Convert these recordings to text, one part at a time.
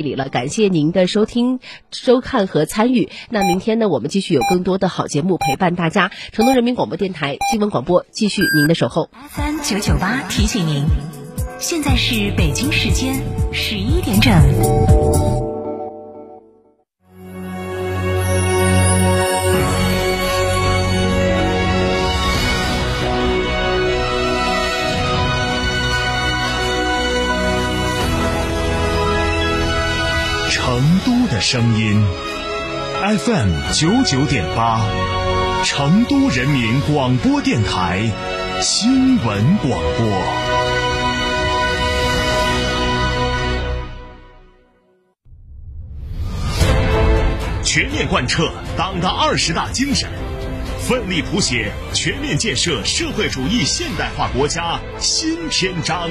里了，感谢您的收听、收看和参与。那明天呢，我们继续有更多的好节目陪伴大家。成都人民广播电台新闻广播继续您的守候。FM 九九八提醒您，现在是北京时间十一点整。声音，FM 九九点八，成都人民广播电台新闻广播。全面贯彻党的二十大精神，奋力谱写全面建设社会主义现代化国家新篇章。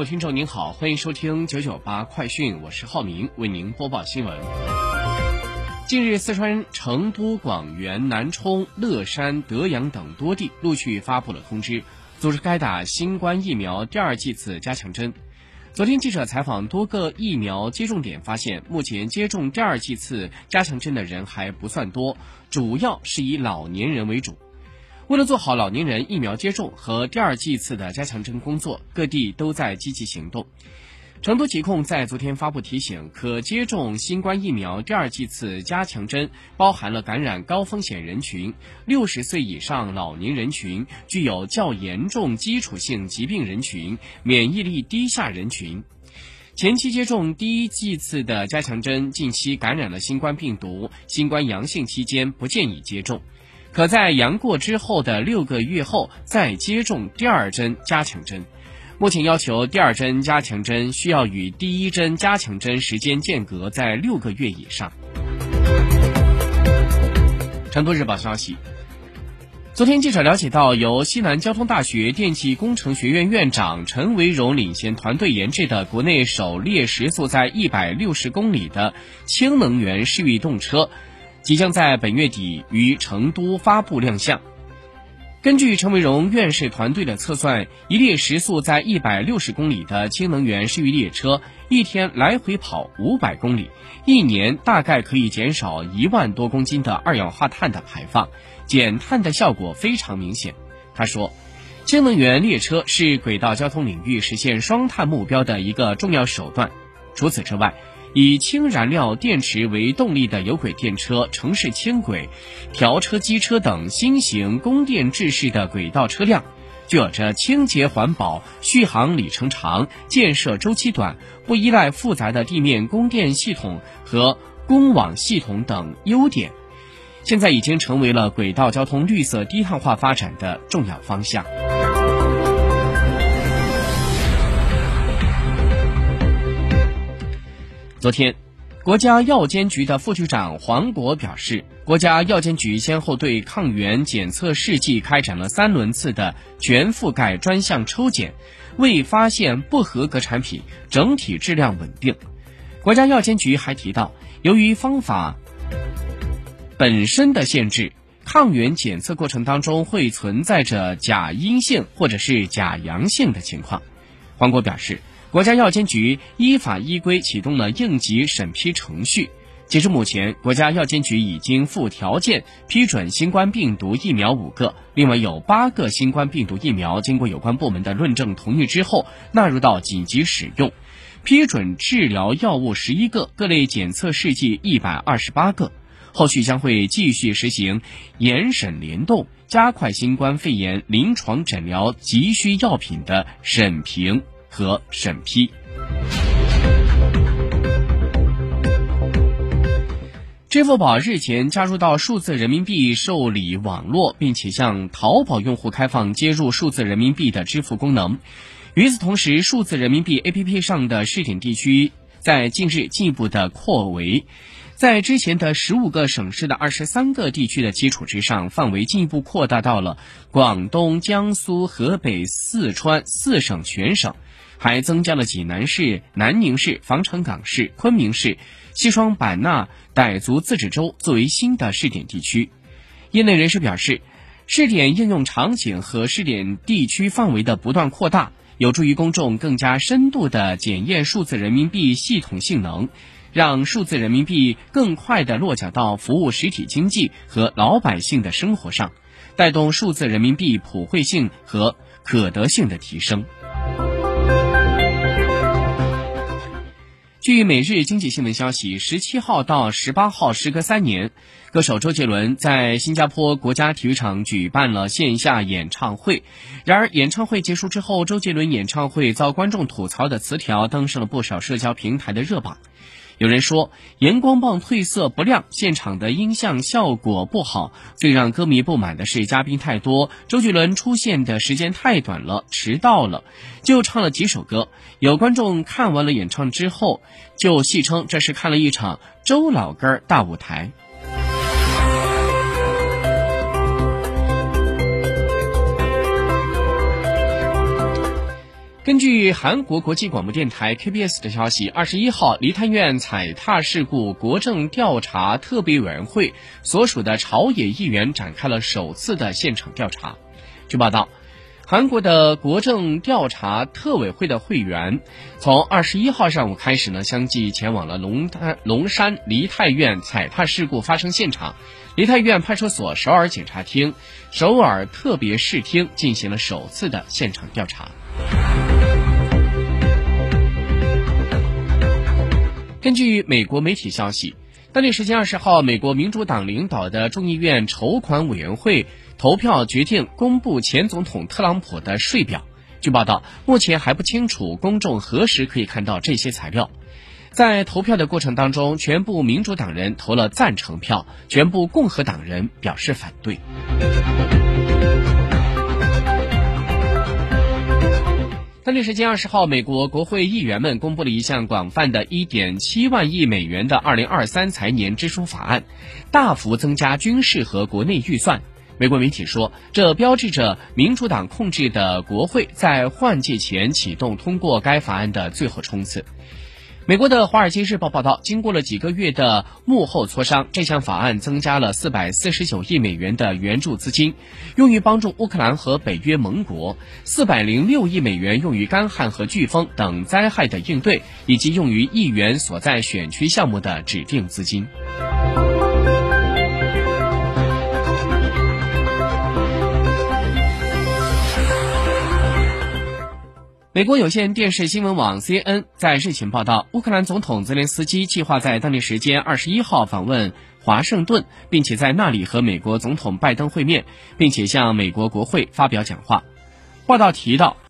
各位听众您好，欢迎收听九九八快讯，我是浩明，为您播报新闻。近日，四川成都、广元、南充、乐山、德阳等多地陆续发布了通知，组织开打新冠疫苗第二剂次加强针。昨天，记者采访多个疫苗接种点，发现目前接种第二剂次加强针的人还不算多，主要是以老年人为主。为了做好老年人疫苗接种和第二剂次的加强针工作，各地都在积极行动。成都疾控在昨天发布提醒，可接种新冠疫苗第二剂次加强针包含了感染高风险人群、六十岁以上老年人群、具有较严重基础性疾病人群、免疫力低下人群。前期接种第一剂次的加强针，近期感染了新冠病毒、新冠阳性期间不建议接种。可在阳过之后的六个月后再接种第二针加强针。目前要求第二针加强针需要与第一针加强针时间间隔在六个月以上。成都日报消息，昨天记者了解到，由西南交通大学电气工程学院院长陈维荣领衔团队研制的国内首列时速在一百六十公里的氢能源市域动车。即将在本月底于成都发布亮相。根据陈维荣院士团队的测算，一列时速在一百六十公里的氢能源市域列车，一天来回跑五百公里，一年大概可以减少一万多公斤的二氧化碳的排放，减碳的效果非常明显。他说，氢能源列车是轨道交通领域实现双碳目标的一个重要手段。除此之外，以氢燃料电池为动力的有轨电车、城市轻轨、调车机车等新型供电制式的轨道车辆，具有着清洁环保、续航里程长、建设周期短、不依赖复杂的地面供电系统和公网系统等优点，现在已经成为了轨道交通绿色低碳化发展的重要方向。昨天，国家药监局的副局长黄国表示，国家药监局先后对抗原检测试剂开展了三轮次的全覆盖专项抽检，未发现不合格产品，整体质量稳定。国家药监局还提到，由于方法本身的限制，抗原检测过程当中会存在着假阴性或者是假阳性的情况。黄国表示。国家药监局依法依规启动了应急审批程序，截至目前，国家药监局已经附条件批准新冠病毒疫苗五个，另外有八个新冠病毒疫苗经过有关部门的论证同意之后纳入到紧急使用，批准治疗药物十一个，各类检测试剂一百二十八个。后续将会继续实行严审联动，加快新冠肺炎临床诊疗急需药品的审评。和审批。支付宝日前加入到数字人民币受理网络，并且向淘宝用户开放接入数字人民币的支付功能。与此同时，数字人民币 APP 上的试点地区在近日进一步的扩围。在之前的十五个省市的二十三个地区的基础之上，范围进一步扩大到了广东、江苏、河北、四川四省全省，还增加了济南市、南宁市、防城港市、昆明市、西双版纳傣族自治州作为新的试点地区。业内人士表示，试点应用场景和试点地区范围的不断扩大，有助于公众更加深度的检验数字人民币系统性能。让数字人民币更快地落脚到服务实体经济和老百姓的生活上，带动数字人民币普惠性和可得性的提升。据每日经济新闻消息，十七号到十八号，时隔三年，歌手周杰伦在新加坡国家体育场举办了线下演唱会。然而，演唱会结束之后，周杰伦演唱会遭观众吐槽的词条登上了不少社交平台的热榜。有人说荧光棒褪色不亮，现场的音像效果不好。最让歌迷不满的是嘉宾太多，周杰伦出现的时间太短了，迟到了，就唱了几首歌。有观众看完了演唱之后，就戏称这是看了一场周老根大舞台。根据韩国国际广播电台 KBS 的消息，二十一号，梨泰院踩踏事故国政调查特别委员会所属的朝野议员展开了首次的现场调查。据报道，韩国的国政调查特委会的会员从二十一号上午开始呢，相继前往了龙滩龙山梨泰院踩踏事故发生现场、梨泰院派出所、首尔检察厅、首尔特别市厅进行了首次的现场调查。根据美国媒体消息，当地时间二十号，美国民主党领导的众议院筹款委员会投票决定公布前总统特朗普的税表。据报道，目前还不清楚公众何时可以看到这些材料。在投票的过程当中，全部民主党人投了赞成票，全部共和党人表示反对。当地时间二十号，美国国会议员们公布了一项广泛的一点七万亿美元的二零二三财年支出法案，大幅增加军事和国内预算。美国媒体说，这标志着民主党控制的国会在换届前启动通过该法案的最后冲刺。美国的《华尔街日报》报道，经过了几个月的幕后磋商，这项法案增加了四百四十九亿美元的援助资金，用于帮助乌克兰和北约盟国；四百零六亿美元用于干旱和飓风等灾害的应对，以及用于议员所在选区项目的指定资金。美国有线电视新闻网 CNN 在日前报道，乌克兰总统泽连斯基计划在当地时间二十一号访问华盛顿，并且在那里和美国总统拜登会面，并且向美国国会发表讲话。报道提到。